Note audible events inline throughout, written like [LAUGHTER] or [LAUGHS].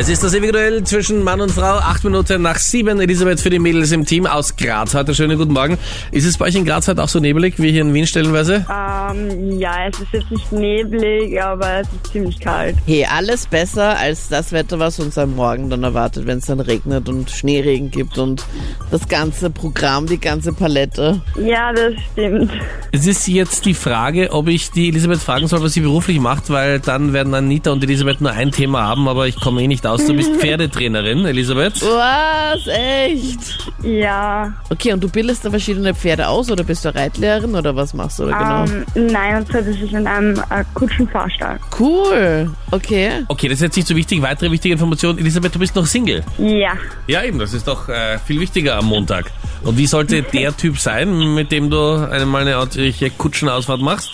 Es ist das ewige Duell zwischen Mann und Frau. Acht Minuten nach sieben. Elisabeth für die Mädels im Team aus Graz heute. Schönen guten Morgen. Ist es bei euch in Graz heute auch so nebelig wie hier in Wien stellenweise? Ähm, ja, es ist jetzt nicht neblig, aber es ist ziemlich kalt. Hey, alles besser als das Wetter, was uns am Morgen dann erwartet, wenn es dann regnet und Schneeregen gibt und das ganze Programm, die ganze Palette. Ja, das stimmt. Es ist jetzt die Frage, ob ich die Elisabeth fragen soll, was sie beruflich macht, weil dann werden Anita und Elisabeth nur ein Thema haben, aber ich komme eh nicht aus. Du bist Pferdetrainerin, Elisabeth. Was? Echt? Ja, Okay, und du bildest da verschiedene Pferde aus oder bist du Reitlehrerin oder was machst du da genau? ähm, nein, und zwar das ist in einem äh, Kutschenfahrstall. Cool. Okay. Okay, das ist jetzt nicht so wichtig. Weitere wichtige Information. Elisabeth, du bist noch Single. Ja, Ja, eben, das ist doch äh, viel wichtiger am Montag. Und wie sollte der Typ sein, mit dem du einmal eine ordentliche Kutschenausfahrt machst?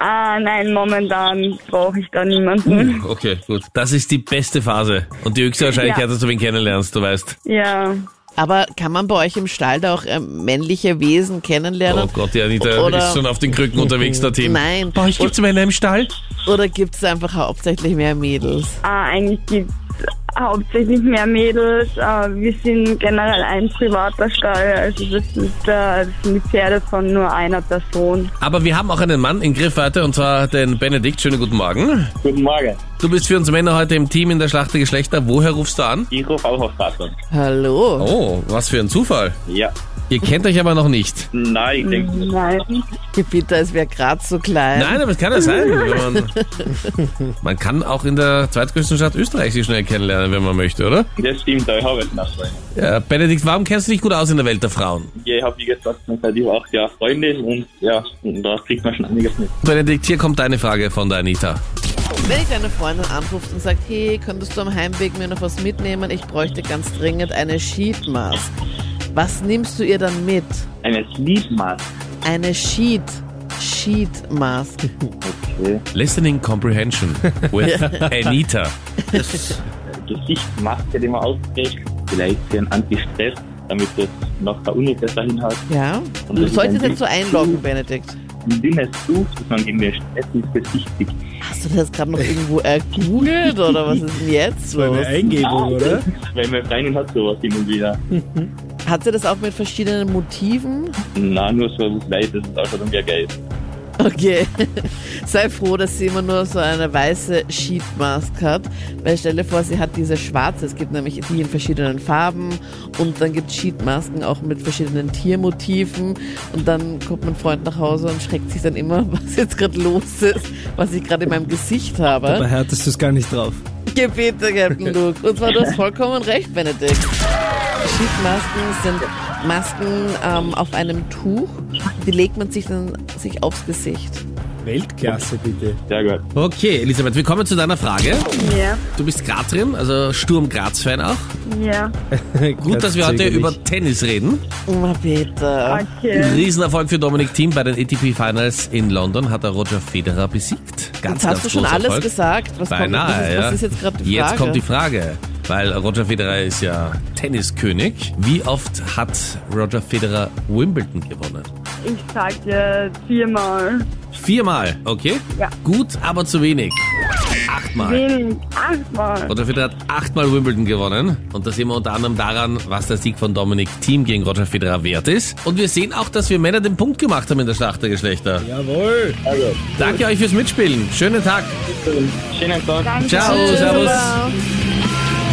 Ah, nein, momentan brauche ich da niemanden. Okay, gut. Das ist die beste Phase. Und die höchste Wahrscheinlichkeit, Ja. dass du wen kennenlernst, du weißt. Ja, Aber kann man bei euch im Stall da auch ähm, männliche Wesen kennenlernen? Oh Gott, die Anita Oder- ist schon auf den Krücken unterwegs, der Team. Nein. Bei euch gibt's Männer im Stall? Oder gibt es einfach hauptsächlich mehr Mädels? ah, eigentlich gibt hauptsächlich mehr Mädels. Wir sind generell ein privater Stall, also das, ist, äh, das sind die Pferde von nur einer Person. Aber wir haben auch einen Mann in Griffweite, und zwar den Benedikt. Schönen guten Morgen. Guten Morgen. Du bist für uns Männer heute im Team in der Schlacht der Geschlechter. Woher rufst du an? Ich rufe auch auf Vater. Hallo. Oh, was für ein Zufall. Ja. Ihr kennt euch aber noch nicht. Nein, ich denke, Nein. Gebiete, es wäre gerade so klein. Nein, aber es kann ja sein. [LAUGHS] Wenn man, man kann auch in der zweitgrößten Stadt Österreich sich schnell kennenlernen, wenn man möchte, oder? das stimmt, da ich habe jetzt Nachfragen. Ja, Benedikt, warum kennst du dich gut aus in der Welt der Frauen? Ja, ich habe, wie gesagt, seit über acht Jahren Freundin und ja, und da kriegt man schon einiges mit. Benedikt, hier kommt deine Frage von der Anita. Wenn ich deine Freundin anruft und sagt, hey, könntest du am Heimweg mir noch was mitnehmen? Ich bräuchte ganz dringend eine Sheet-Mask. Was nimmst du ihr dann mit? Eine Sleepmask. Eine Sheet. Sheet-Mask. Okay. Listening Comprehension with [LAUGHS] Anita. Gesichtsmaske, die man aufträgt. Vielleicht für einen Anti-Stress, damit das nach der Uni besser hinhaut. Ja? Und Du solltest jetzt so einloggen, Benedikt. Ein dünnes Tuch, das man gegen den Stress ins Gesicht kriegt. Hast du das gerade noch irgendwo ergoogelt oder was ist denn jetzt los? Eine Eingebung, oder? [LAUGHS] Weil meine Freundin hat sowas hin und wieder. [LAUGHS] Hat sie das auch mit verschiedenen Motiven? Na, nur so das ist auch schon mehr Geld. Okay. [LAUGHS] Sei froh, dass sie immer nur so eine weiße Sheetmask hat. Weil stell dir vor, sie hat diese schwarze. Es gibt nämlich die in verschiedenen Farben und dann gibt es Sheetmasken auch mit verschiedenen Tiermotiven. Und dann kommt mein Freund nach Hause und schreckt sich dann immer, [LAUGHS] was jetzt gerade los ist, was ich gerade in meinem Gesicht habe. Da härtest du es gar nicht drauf. Gebete, Captain [LAUGHS] Luke. Und zwar, du hast vollkommen recht, Benedikt. Sheetmasken sind Masken ähm, auf einem Tuch. Die legt man sich dann sich aufs Gesicht. Weltklasse, bitte. Sehr gut. Okay, Elisabeth, wir kommen zu deiner Frage. Ja, Du bist Grazrin, also Sturm Graz-Fan auch. ja. [LAUGHS] Gut, dass wir heute über Tennis reden. Oh, bitte. Okay. Riesenerfolg für Dominik Thiem bei den ATP Finals in London hat er Roger Federer besiegt. Ganz, Jetzt hast ganz du schon alles Erfolg. gesagt. Was, kommt, Beinahe, was, ist, ja. was ist jetzt gerade die Frage? Jetzt kommt die Frage, weil Roger Federer ist ja Tenniskönig. Wie oft hat Roger Federer Wimbledon gewonnen? Ich sag dir viermal. Viermal, okay? Ja. Gut, aber zu wenig. Achtmal. Wenig. Achtmal. Roger Federer hat achtmal Wimbledon gewonnen. Und da sehen wir unter anderem daran, was der Sieg von Dominik Thiem gegen Roger Federer wert ist. Und wir sehen auch, dass wir Männer den Punkt gemacht haben in der Schlacht der Geschlechter. Jawohl. Danke euch fürs Mitspielen. Schönen Tag. Schönen Tag. Danke. Ciao, servus. Ciao.